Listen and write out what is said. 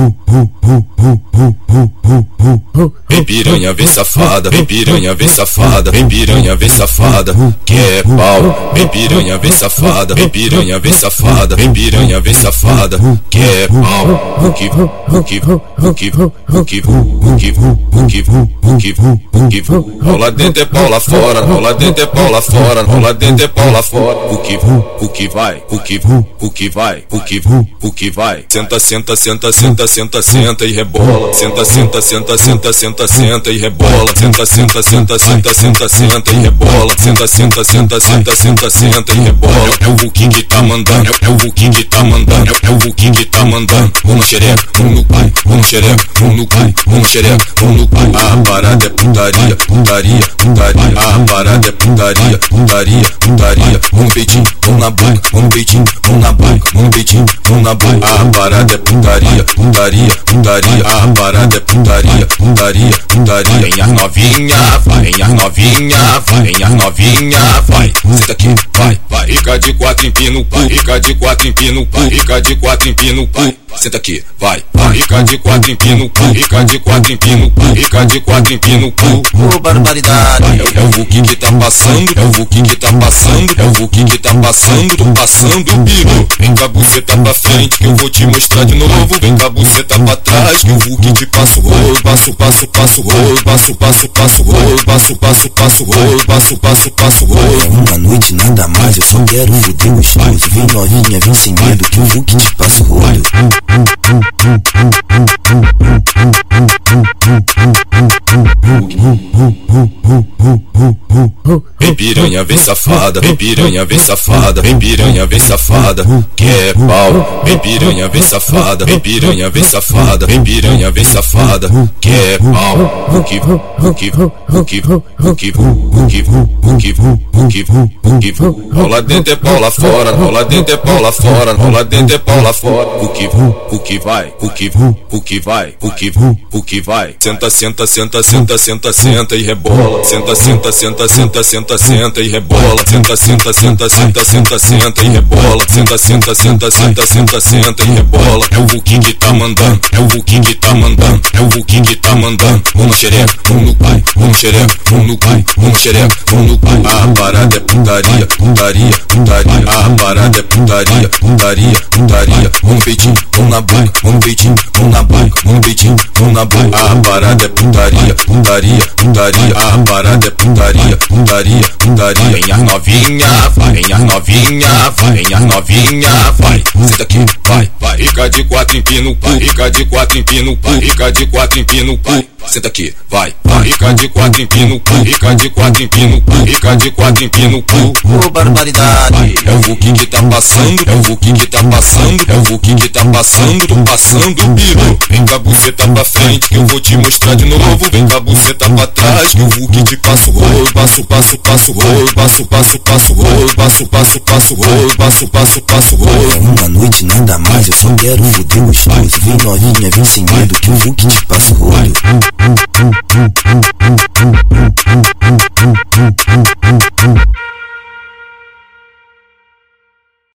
Vem piranha, vem safada, vem piranha, vem safada, vem piranha, vem safada, quer pau. Vem piranha, vem safada, vem piranha, vem safada, vem piranha, vem safada, pau. Que, que, que, o que, o que, o que, o que, o que, rola dentro é pau lá fora, rola dentro é pau lá fora, rola dentro é pau lá fora. O que, que vai, que, o que vai, que, o que vai. Senta, senta, senta, senta, senta, senta e rebola. Senta, senta, senta, senta, senta, senta e rebola. Senta, senta, senta, senta, senta, senta e rebola. Senta, senta, senta, senta, senta, senta e rebola. É o Vuquim que tá mandando, é o Vuquim que tá mandando, é o Vuquim que tá mandando. Um no xereca, um no pai, um no xereca, no pai, um no xereca, no pai. A parada é putaria, putaria, putaria. A parada é putaria, putaria, putaria. Um peitinho, um na boca, um peitinho, um na boca, um peitinho, um na boca. A parada é putaria, putaria, putaria. A parada é putaria, putaria, putaria. Vem as novinha, vai, vem as novinha, vai, vem as novinha, vai. Senta aqui, vai, vai. Fica de quatro empina o cu, fica de quatro empina o cu, fica de quatro empina o cu. Senta aqui, vai. Fica de quatro empina o cu, fica de quatro empina o cu, fica de quatro empina o cu. Ô barbaridade, É, é o que tá passando, é o que tá passando, é o que tá passando, tô passando o piru. Vem com a buceta pra frente que eu vou te mostrar de novo. Vem com a buceta pra trás que o Vuquim te passa o. Passo, passo, passo, rolo. Passo, passo, passo, rolo. Passo, passo, passo, rolo. Passo, passo, passo, rolo. uma noite nada mais, eu só quero fuder gostoso. Vem novinha, vem sem medo, que vou que te passo o. piranha, vem safada, vem piranha, vem safada, vem piranha, vem safada, quer pau. Vem piranha, vem safada, vem piranha, vem safada, vem piranha, vem safada, pau. Que, o que, o que, o que, que, o que, que, que, rola dentro é pau lá fora, rola dentro é pau lá fora, rola dentro é pau lá fora. O que, que vai, o que, o que vai, o que, o que vai. Senta, senta, senta, senta, senta, senta e rebola. Senta, senta, senta, senta, senta, senta e rebola. Senta, senta, senta, senta, senta, senta e rebola. Senta, senta, senta, senta, senta, senta e rebola. É o Vuquim que tá mandando, é o Vuquim que tá mandando, é o Vuquim que tá mandando. Um no xereca, um no pai, um no xereca, um no pai, um no xereca, um no pai. A parada é putaria, putaria, putaria. A parada é putaria, putaria, putaria. Um peitinho, um na boca, um peitinho, um na boca, um peitinho, na boca. A parada é putaria, putaria, putaria. A parada é putaria, putaria, putaria. Vem as novinha, vai, vem as novinha, vai, vem as novinha, vai. Senta aqui, vai, vai. Fica de quatro empina o cu, fica de quatro empina o cu, fica de quatro empina o cu. Senta aqui, vai, Fica de quatro empina o cu, fica de quatro empina o cu, fica de quatro empina o cu. Ô barbaridade, É o Vuquim que tá passando, é o Vuquim que tá passando, é o Vuquim que tá passando, tô passando o piru. Vem com a buceta pra frente que eu vou te mostrar de novo. Vem com a buceta pra trás que o Vuquim te passa o rolo. Passo, passo, passo, rolo. Passo, passo, passo, rolo. Passo, passo, passo, rolo. Passo, passo, passo, rolo. uma noite nada mais, eu só quero fuder gostoso. Vem novinha, vem sem medo, que vou que te passo o rolo.